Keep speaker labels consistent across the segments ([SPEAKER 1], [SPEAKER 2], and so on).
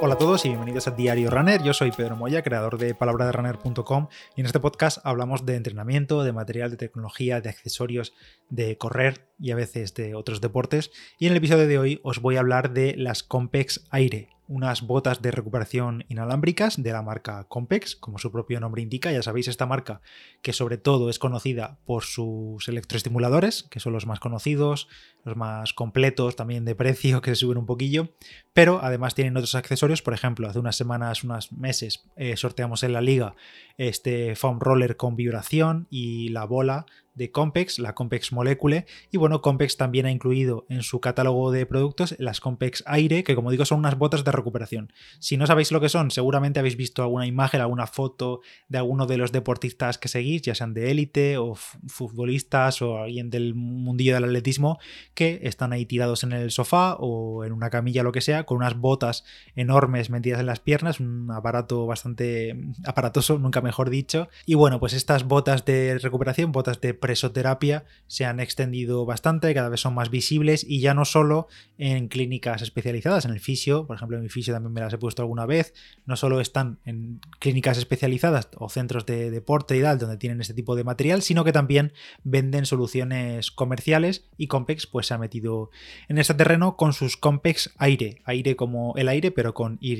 [SPEAKER 1] Hola a todos y bienvenidos a Diario Runner. Yo soy Pedro Moya, creador de palabraderunner.com y en este podcast hablamos de entrenamiento, de material, de tecnología, de accesorios, de correr y a veces de otros deportes. Y en el episodio de hoy os voy a hablar de las Compex Aire, unas botas de recuperación inalámbricas de la marca Compex, como su propio nombre indica. Ya sabéis, esta marca que sobre todo es conocida por sus electroestimuladores, que son los más conocidos, los más completos, también de precio, que se suben un poquillo, pero además tienen otros accesorios. Por ejemplo, hace unas semanas, unos meses, eh, sorteamos en la liga este foam roller con vibración y la bola de Compex, la Compex Molecule, y bueno, Compex también ha incluido en su catálogo de productos las Compex Aire, que como digo son unas botas de recuperación. Si no sabéis lo que son, seguramente habéis visto alguna imagen, alguna foto de alguno de los deportistas que seguís, ya sean de élite o futbolistas o alguien del mundillo del atletismo, que están ahí tirados en el sofá o en una camilla, lo que sea, con unas botas enormes metidas en las piernas, un aparato bastante aparatoso, nunca mejor dicho. Y bueno, pues estas botas de recuperación, botas de presoterapia, se han extendido bastante, cada vez son más visibles y ya no solo en clínicas especializadas, en el fisio, por ejemplo, en mi fisio también me las he puesto alguna vez, no solo están en clínicas especializadas o centros de deporte y tal, donde tienen este tipo de material, sino que también venden soluciones comerciales y Compex pues se ha metido en este terreno con sus Compex Aire, aire como el aire, pero con Y,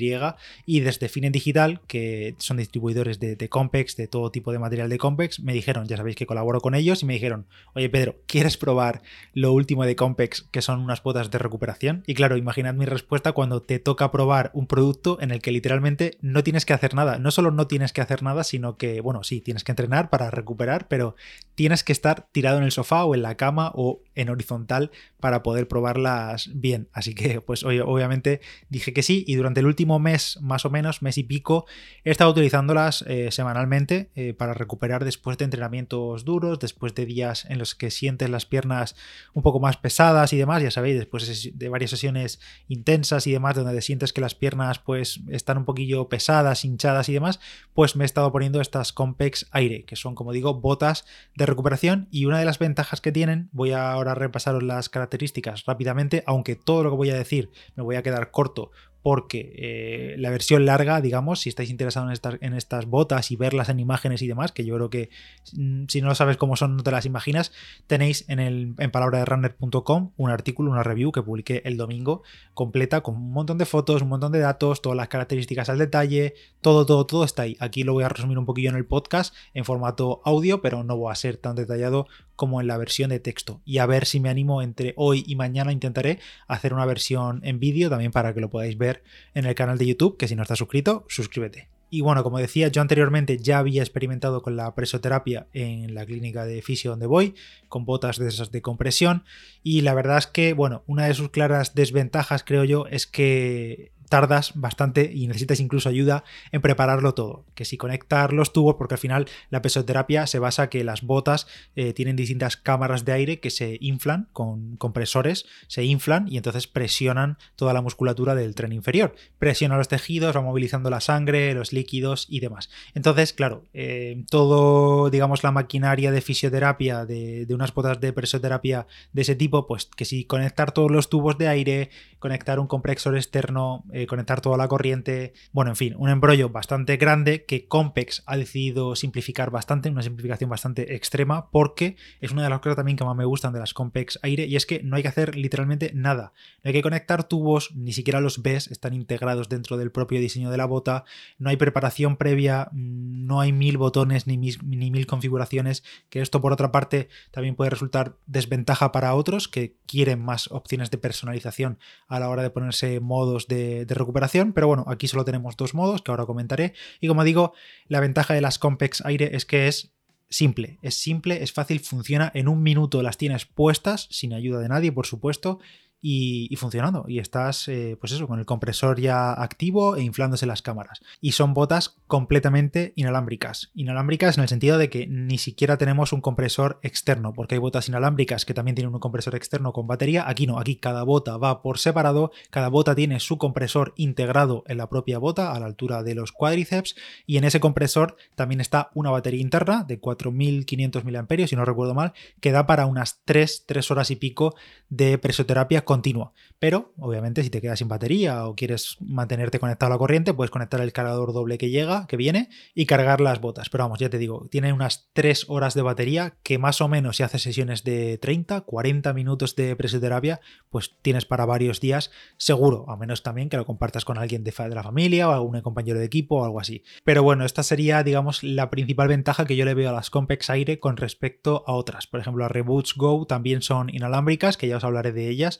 [SPEAKER 1] y desde Finen Digital, que son distribuidores de, Compex, de todo tipo de material de Compex, me dijeron, ya sabéis que colaboro con ellos, y me dijeron, oye Pedro, ¿quieres probar lo último de Compex, que son unas botas de recuperación? Y claro, imaginad mi respuesta cuando te toca probar un producto en el que literalmente no tienes que hacer nada. No solo no tienes que hacer nada, sino que, bueno, sí, tienes que entrenar para recuperar, pero tienes que estar tirado en el sofá o en la cama o en horizontal para poder probarlas bien. Así que, pues obviamente dije que sí y durante el último mes, más o menos, mes y pico, he estado utilizándolas eh, semanalmente eh, para recuperar después de entrenamientos duros, de días en los que sientes las piernas un poco más pesadas y demás, ya sabéis, después de varias sesiones intensas y demás, donde sientes que las piernas pues están un poquillo pesadas, hinchadas y demás, pues me he estado poniendo estas Compex Aire, que son, como digo, botas de recuperación. Y una de las ventajas que tienen, voy a ahora repasaros las características rápidamente, aunque todo lo que voy a decir me voy a quedar corto porque eh, la versión larga, digamos, si estáis interesados en estas, botas y verlas en imágenes y demás, que yo creo que mm, si no sabes cómo son, no te las imaginas, tenéis en, el, en palabraderunner.com un artículo, una review que publiqué el domingo completa con un montón de fotos, un montón de datos, todas las características al detalle, todo, todo, todo está ahí. Aquí lo voy a resumir un poquillo en el podcast en formato audio, pero no voy a ser tan detallado como en la versión de texto. Y a ver si me animo entre hoy y mañana intentaré hacer una versión en vídeo también para que lo podáis ver en el canal de YouTube, que si no estás suscrito, suscríbete. Y bueno, como decía, yo anteriormente ya había experimentado con la presoterapia en la clínica de fisio donde voy, con botas de esas de compresión. Y la verdad es que, bueno, una de sus claras desventajas, creo yo, es que tardas bastante y necesitas incluso ayuda en prepararlo todo. Que si conectar los tubos, porque al final la pesoterapia se basa que las botas eh, tienen distintas cámaras de aire que se inflan con compresores, se inflan y entonces presionan toda la musculatura del tren inferior. Presiona los tejidos, va movilizando la sangre, los líquidos y demás. Entonces, claro, eh, todo, digamos, la maquinaria de fisioterapia, de, unas botas de presoterapia de ese tipo, pues que si conectar todos los tubos de aire, conectar un compresor externo, conectar toda la corriente. Bueno, en fin, un embrollo bastante grande que Compex ha decidido simplificar bastante, una simplificación bastante extrema, porque es una de las cosas también que más me gustan de las Compex Aire, y es que no hay que hacer literalmente nada. No hay que conectar tubos, ni siquiera los ves, están integrados dentro del propio diseño de la bota, no hay preparación previa, no hay mil botones ni mil, ni mil configuraciones, que esto por otra parte también puede resultar desventaja para otros que quieren más opciones de personalización a la hora de ponerse modos de, de recuperación, pero bueno, aquí solo tenemos dos modos que ahora comentaré. Y como digo, la ventaja de las Compex Aire es que es simple, es simple, es fácil, funciona. En un minuto, las tienes puestas, sin ayuda de nadie, por supuesto, y, funcionando. Y estás, eh, pues eso, con el compresor ya activo e inflándose las cámaras. Y son botas completamente inalámbricas. Inalámbricas en el sentido de que ni siquiera tenemos un compresor externo, porque hay botas inalámbricas que también tienen un compresor externo con batería. Aquí no, aquí cada bota va por separado, cada bota tiene su compresor integrado en la propia bota a la altura de los cuádriceps y en ese compresor también está una batería interna de 4500 mAh, si no recuerdo mal, que da para unas 3, 3 horas y pico de presoterapia continua. Pero, obviamente, si te quedas sin batería o quieres mantenerte conectado a la corriente, puedes conectar el cargador doble que llega, que viene, y cargar las botas. Pero vamos, ya te digo, tiene unas 3 horas de batería que más o menos si haces sesiones de 30, 40 minutos de presoterapia, pues tienes para varios días seguro, a menos también que lo compartas con alguien de, de la familia o algún compañero de equipo o algo así. Pero bueno, esta sería, digamos, la principal ventaja que yo le veo a las Compex Aire con respecto a otras. Por ejemplo, las Reboots Go también son inalámbricas, que ya os hablaré de ellas,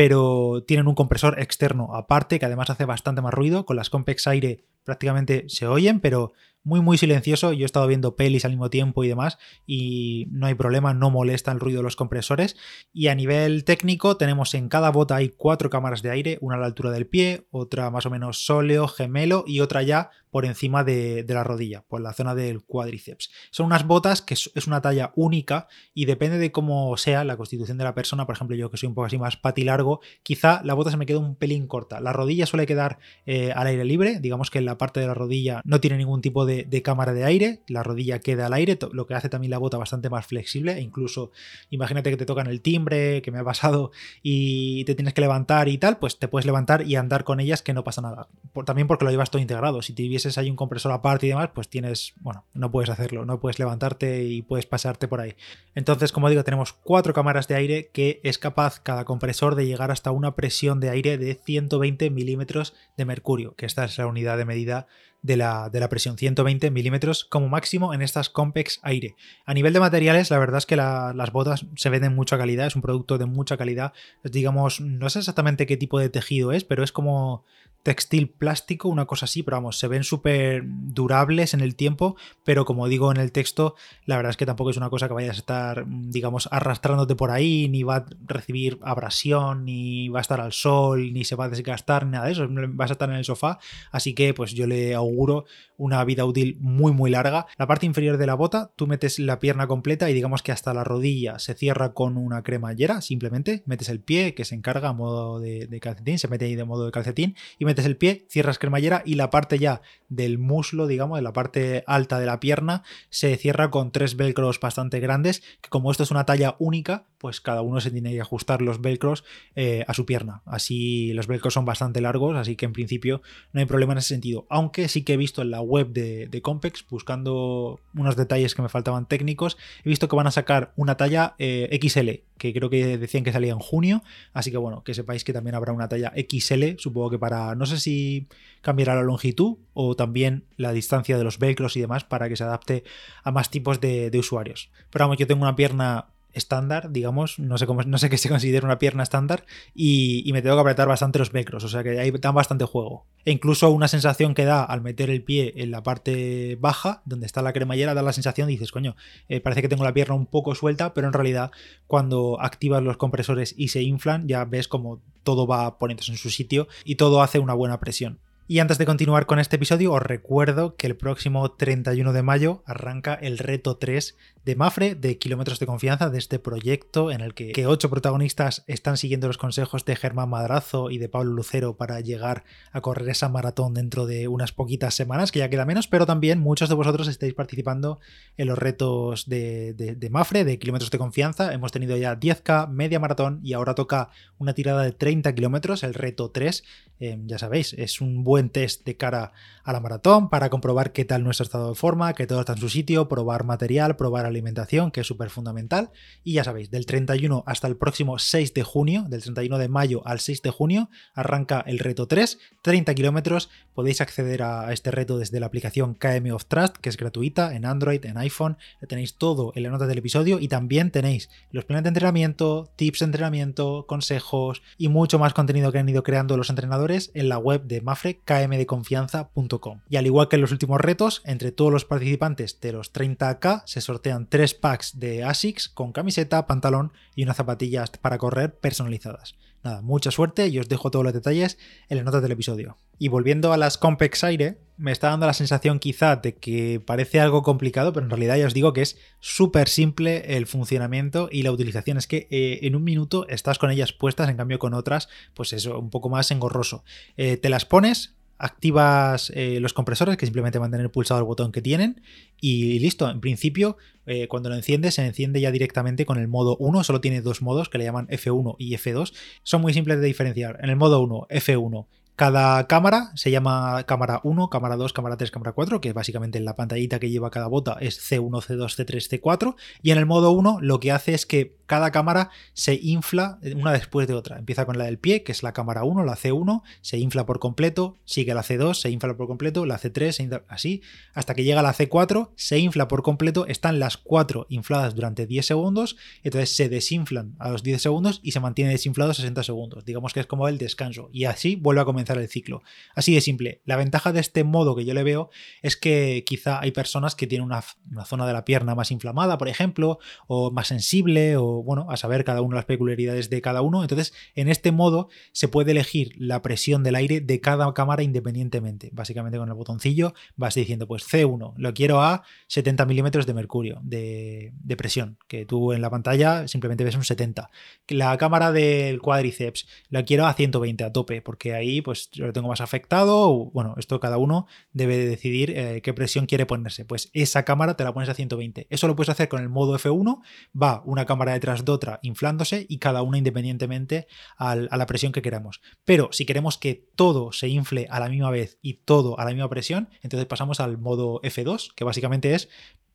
[SPEAKER 1] pero tienen un compresor externo aparte que además hace bastante más ruido. Con las Compex Aire prácticamente se oyen, pero muy muy silencioso. Yo he estado viendo pelis al mismo tiempo y demás y no hay problema, no molesta el ruido de los compresores. Y a nivel técnico tenemos en cada bota hay cuatro cámaras de aire, una a la altura del pie, otra más o menos sóleo, gemelo y otra ya por encima de, la rodilla, por la zona del cuádriceps. Son unas botas que es una talla única y depende de cómo sea la constitución de la persona. Por ejemplo, yo que soy un poco así más patilargo, quizá la bota se me queda un pelín corta. La rodilla suele quedar eh, al aire libre, digamos que en la parte de la rodilla no tiene ningún tipo de, cámara de aire, la rodilla queda al aire, lo que hace también la bota bastante más flexible. E incluso imagínate que te tocan el timbre, que me ha pasado y te tienes que levantar y tal, pues te puedes levantar y andar con ellas que no pasa nada. también porque lo llevas todo integrado. Si te hay un compresor aparte y demás, pues tienes, bueno, no puedes hacerlo, no puedes levantarte y puedes pasarte por ahí. Entonces, como digo, tenemos cuatro cámaras de aire que es capaz cada compresor de llegar hasta una presión de aire de 120 milímetros de mercurio, que esta es la unidad de medida de la, de la, presión 120 milímetros como máximo en estas Compex Aire. A nivel de materiales, la verdad es que las botas se ven de mucha calidad, es un producto de mucha calidad. Digamos, no sé exactamente qué tipo de tejido es, pero es como textil plástico, una cosa así, pero vamos, se ven súper durables en el tiempo, pero como digo en el texto, la verdad es que tampoco es una cosa que vayas a estar, digamos, arrastrándote por ahí, ni va a recibir abrasión, ni va a estar al sol, ni se va a desgastar, ni nada de eso, vas a estar en el sofá, así que pues yo le auguro una vida útil muy muy larga. La parte inferior de la bota, tú metes la pierna completa y digamos que hasta la rodilla se cierra con una cremallera, simplemente metes el pie que se encarga a modo de, calcetín, se mete ahí de modo de calcetín y metes el pie, cierras cremallera y la parte ya del muslo, digamos, de la parte alta de la pierna, se cierra con tres velcros bastante grandes, que como esto es una talla única, pues cada uno se tiene que ajustar los velcros eh, a su pierna. Así los velcros son bastante largos, así que en principio no hay problema en ese sentido. Aunque sí que he visto en la web de, Compex, buscando unos detalles que me faltaban técnicos, he visto que van a sacar una talla eh, XL, que creo que decían que salía en junio, así que bueno, que sepáis que también habrá una talla XL, supongo que para, no sé si cambiará la longitud o también la distancia de los velcros y demás para que se adapte a más tipos de usuarios. Pero vamos, yo tengo una pierna estándar, digamos, no sé cómo, no sé qué se considera una pierna estándar, y, me tengo que apretar bastante los velcros, o sea que ahí dan bastante juego. E incluso una sensación que da al meter el pie en la parte baja, donde está la cremallera, da la sensación, dices, coño, eh, parece que tengo la pierna un poco suelta, pero en realidad cuando activas los compresores y se inflan, ya ves como todo va poniéndose en su sitio y todo hace una buena presión. Y antes de continuar con este episodio, os recuerdo que el próximo 31 de mayo arranca el reto 3 de Mafre, de Kilómetros de Confianza, de este proyecto en el que, ocho protagonistas están siguiendo los consejos de Germán Madrazo y de Pablo Lucero para llegar a correr esa maratón dentro de unas poquitas semanas, que ya queda menos, pero también muchos de vosotros estáis participando en los retos de, Mafre, de Kilómetros de Confianza. Hemos tenido ya 10K, media maratón y ahora toca una tirada de 30 kilómetros, el reto 3. Eh, ya sabéis, es un test de cara a la maratón para comprobar qué tal nuestro estado de forma, que todo está en su sitio, probar material, probar alimentación, que es súper fundamental. Y ya sabéis, del 31 hasta el próximo 6 de junio, del 31 de mayo al 6 de junio, arranca el reto 3, 30 kilómetros. Podéis acceder a este reto desde la aplicación KM of Trust, que es gratuita en Android, en iPhone. Tenéis todo en la nota del episodio y también tenéis los planes de entrenamiento, tips de entrenamiento, consejos y mucho más contenido que han ido creando los entrenadores en la web de Mafre, kmdeconfianza.com. Y al igual que en los últimos retos, entre todos los participantes de los 30K se sortean tres packs de ASICS con camiseta, pantalón y unas zapatillas para correr personalizadas. Nada, mucha suerte y os dejo todos los detalles en las notas del episodio. Y volviendo a las Compex Aire, me está dando la sensación quizá de que parece algo complicado, pero en realidad ya os digo que es súper simple el funcionamiento y la utilización. Es que eh, en un minuto estás con ellas puestas, en cambio con otras, pues eso, un poco más engorroso. Eh, te las pones, activas eh, los compresores, que simplemente mantener pulsado el botón que tienen, y listo. En principio, eh, cuando lo enciendes, se enciende ya directamente con el modo 1. Solo tiene dos modos que le llaman F1 y F2. Son muy simples de diferenciar. En el modo 1, F1, cada cámara se llama cámara 1, cámara 2, cámara 3, cámara 4, que básicamente en la pantallita que lleva cada bota es C1, C2, C3, C4. Y en el modo 1 lo que hace es que cada cámara se infla una después de otra. Empieza con la del pie, que es la cámara 1, la C1, se infla por completo, sigue la C2, se infla por completo, la C3, así, hasta que llega la C4, se infla por completo, están las 4 infladas durante 10 segundos, entonces se desinflan a los 10 segundos y se mantiene desinflado 60 segundos. Digamos que es como el descanso. Y así vuelve a comenzar el ciclo. Así de simple. La ventaja de este modo que yo le veo es que quizá hay personas que tienen una, zona de la pierna más inflamada, por ejemplo, o más sensible, o bueno, a saber cada uno las peculiaridades de cada uno. Entonces, en este modo se puede elegir la presión del aire de cada cámara independientemente. Básicamente con el botoncillo vas diciendo, pues C1, lo quiero a 70 milímetros de mercurio de, de presión, que tú en la pantalla simplemente ves un 70. La cámara del cuádriceps la quiero a 120 a tope, porque ahí pues yo lo tengo más afectado. Bueno, esto cada uno debe decidir eh, qué presión quiere ponerse. Pues esa cámara te la pones a 120. Eso lo puedes hacer con el modo F1. Va una cámara detrás de otra inflándose y cada una independientemente a la presión que queramos. Pero si queremos que todo se infle a la misma vez y todo a la misma presión, entonces pasamos al modo F2, que básicamente es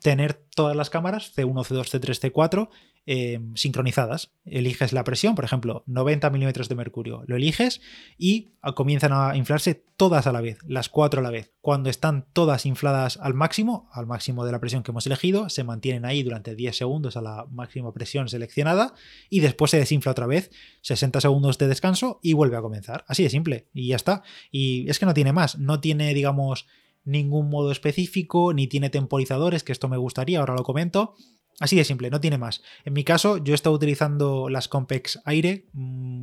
[SPEAKER 1] tener todas las cámaras C1, C2, C3, C4 sincronizadas. Eliges la presión, por ejemplo, 90 milímetros de mercurio. Lo eliges y comienzan a inflarse todas a la vez, las cuatro a la vez. Cuando están todas infladas al máximo, al máximo de la presión que hemos elegido, se mantienen ahí durante 10 segundos a la máxima presión seleccionada y después se desinfla otra vez, 60 segundos de descanso y vuelve a comenzar. Así de simple y ya está. Y es que no tiene más, no tiene, digamos, ningún modo específico, ni tiene temporizadores, que esto me gustaría, ahora lo comento. Así de simple, no tiene más. En mi caso, yo he estado utilizando las Compex Aire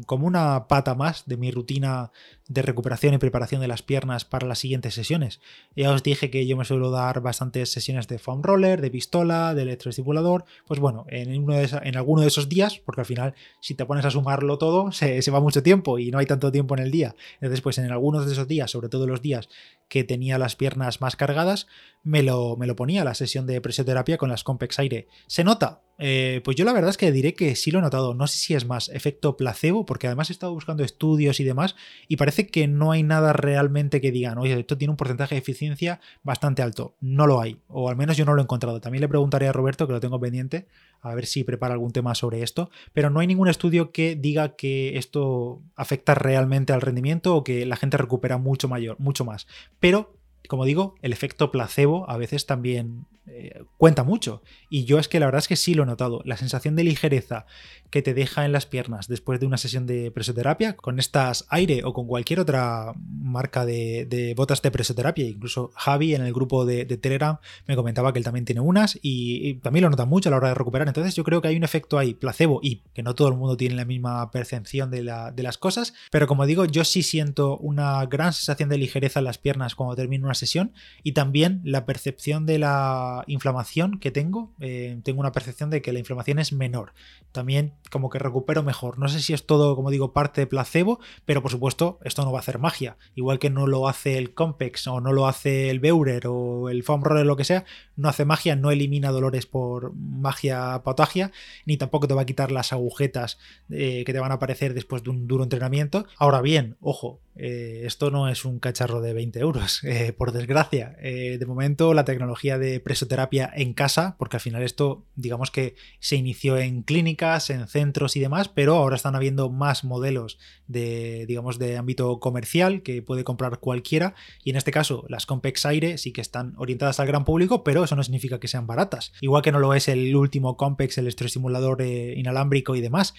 [SPEAKER 1] como una pata más de mi rutina de recuperación y preparación de las piernas para las siguientes sesiones. Ya os dije que yo me suelo dar bastantes sesiones de foam roller, de pistola, de electroestimulador. Pues bueno, en, uno de en alguno de esos días, porque al final, si te pones a sumarlo todo, se, va mucho tiempo y no hay tanto tiempo en el día. Entonces, pues en algunos de esos días, sobre todo los días que tenía las piernas más cargadas, me lo, me lo ponía la sesión de presioterapia con las Compex Aire. ¿Se nota? Eh, pues yo la verdad es que diré que sí lo he notado. No sé si es más efecto placebo, porque además he estado buscando estudios y demás, y parece que no hay nada realmente que digan, oye, esto tiene un porcentaje de eficiencia bastante alto. No lo hay, o al menos yo no lo he encontrado. También le preguntaré a Roberto, que lo tengo pendiente, a ver si prepara algún tema sobre esto, pero no hay ningún estudio que diga que esto afecta realmente al rendimiento o que la gente recupera mucho mayor, mucho más. Pero como digo, el efecto placebo a veces también eh, cuenta mucho. Y yo es que la verdad es que sí lo he notado. La sensación de ligereza que te deja en las piernas después de una sesión de presoterapia, con estas aire o con cualquier otra marca de, botas de presoterapia, incluso Javi en el grupo de, Telegram me comentaba que él también tiene unas y, también lo nota mucho a la hora de recuperar. Entonces yo creo que hay un efecto ahí placebo y que no todo el mundo tiene la misma percepción de, de las cosas, pero como digo, yo sí siento una gran sensación de ligereza en las piernas cuando termino una sesión y también la percepción de la inflamación que tengo, eh, tengo una percepción de que la inflamación es menor. También como que recupero mejor. No sé si es todo, como digo, parte de placebo, pero por supuesto esto no va a hacer magia. Igual que no lo hace el Compex o no lo hace el Beurer o el Foam Roller, lo que sea, no hace magia, no elimina dolores por magia patogia, ni tampoco te va a quitar las agujetas eh, que te van a aparecer después de un duro entrenamiento. Ahora bien, ojo, eh, esto no es un cacharro de 20 euros, eh, por desgracia. Eh, de momento, la tecnología de presoterapia en casa, porque al final esto, digamos que se inició en clínicas, en centros y demás, pero ahora están habiendo más modelos de, digamos, de ámbito comercial que puede comprar cualquiera. Y en este caso, las Compex Aire sí que están orientadas al gran público, pero eso no significa que sean baratas. Igual que no lo es el último Compex, el electroestimulador inalámbrico y demás.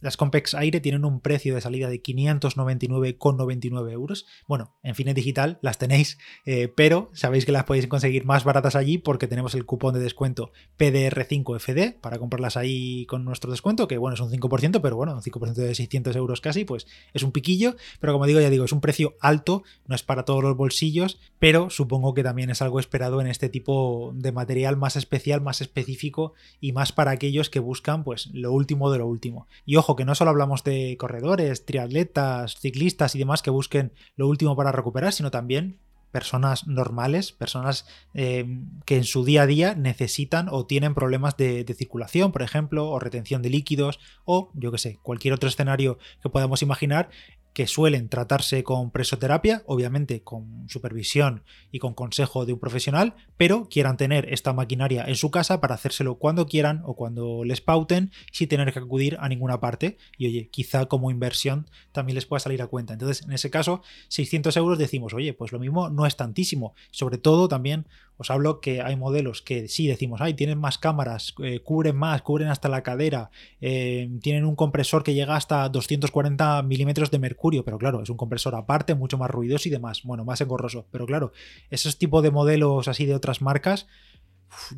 [SPEAKER 1] las Compex Aire tienen un precio de salida de 599 con 99 euros. Bueno, en Fines Digital las tenéis, eh, pero sabéis que las podéis conseguir más baratas allí porque tenemos el cupón de descuento PDR5FD para comprarlas ahí con nuestro descuento, que bueno, es un 5%, pero bueno, un 5% de 600 euros casi, pues es un piquillo, pero como digo, ya digo, es un precio alto, no es para todos los bolsillos, pero supongo que también es algo esperado en este tipo de material más especial, más específico y más para aquellos que buscan pues lo último de lo último. Y ojo, que no solo hablamos de corredores, triatletas, ciclistas, y demás que busquen lo último para recuperar, sino también personas normales, personas eh, que en su día a día necesitan o tienen problemas de, de, circulación, por ejemplo, o retención de líquidos, o yo que sé, cualquier otro escenario que podamos imaginar que suelen tratarse con presoterapia, obviamente con supervisión y con consejo de un profesional, pero quieran tener esta maquinaria en su casa para hacérselo cuando quieran o cuando les pauten sin tener que acudir a ninguna parte. Y oye, quizá como inversión también les pueda salir a cuenta. Entonces, en ese caso, 600 euros decimos, oye, pues lo mismo no es tantísimo. Sobre todo también os hablo que hay modelos que sí decimos, ay, tienen más cámaras, eh, cubren más, cubren hasta la cadera, eh, tienen un compresor que llega hasta 240 milímetros de mercurio, pero claro, es un compresor aparte, mucho más ruidoso y demás, bueno, más engorroso, pero claro, esos tipos de modelos así de otras marcas,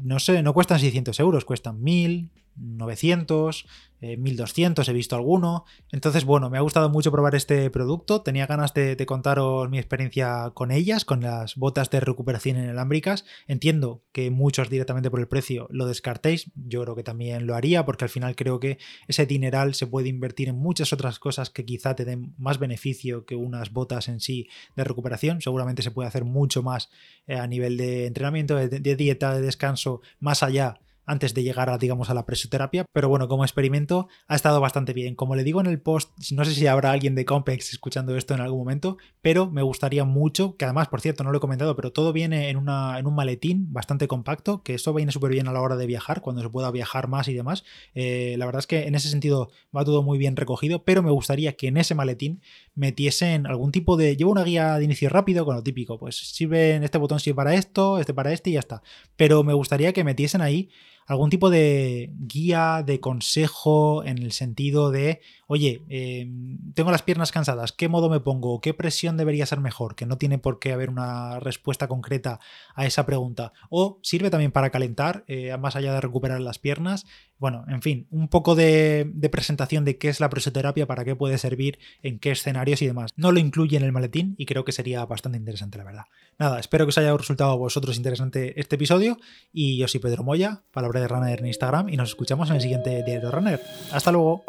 [SPEAKER 1] no sé, no cuestan 600 euros, cuestan 1000, 900, 1200 eh, he visto alguno. Entonces, bueno, me ha gustado mucho probar este producto. Tenía ganas de, contaros mi experiencia con ellas, con las botas de recuperación inalámbricas. Entiendo que muchos directamente por el precio lo descartéis. Yo creo que también lo haría porque al final creo que ese dineral se puede invertir en muchas otras cosas que quizá te den más beneficio que unas botas en sí de recuperación. Seguramente se puede hacer mucho más eh, a nivel de entrenamiento, de dieta, de descanso, más allá antes de llegar a, digamos, a la presoterapia, pero bueno, como experimento ha estado bastante bien. Como le digo en el post, no sé si habrá alguien de Compex escuchando esto en algún momento, pero me gustaría mucho, que además, por cierto, no lo he comentado, pero todo viene en, una, en un maletín bastante compacto, que esto viene súper bien a la hora de viajar, cuando se pueda viajar más y demás. Eh, la verdad es que en ese sentido va todo muy bien recogido, pero me gustaría que en ese maletín metiesen algún tipo de... Llevo una guía de inicio rápido con lo típico, pues sirve, este botón sirve para esto, este para este y ya está. Pero me gustaría que metiesen ahí algún tipo de guía, de consejo en el sentido de, oye, em, tengo las piernas cansadas, ¿qué modo me pongo? ¿Qué presión debería ser mejor? Que no tiene por qué haber una respuesta concreta a esa pregunta. O sirve también para calentar, eh, más allá de recuperar las piernas. Bueno, en fin, un poco de, presentación de qué es la presoterapia, para qué puede servir, en qué escenarios y demás. No lo incluye en el maletín y creo que sería bastante interesante, la verdad. Nada, espero que os haya resultado a vosotros interesante este episodio y yo soy Pedro Moya, palabra de Runner en Instagram y nos escuchamos en el siguiente Diario Runner. Hasta luego.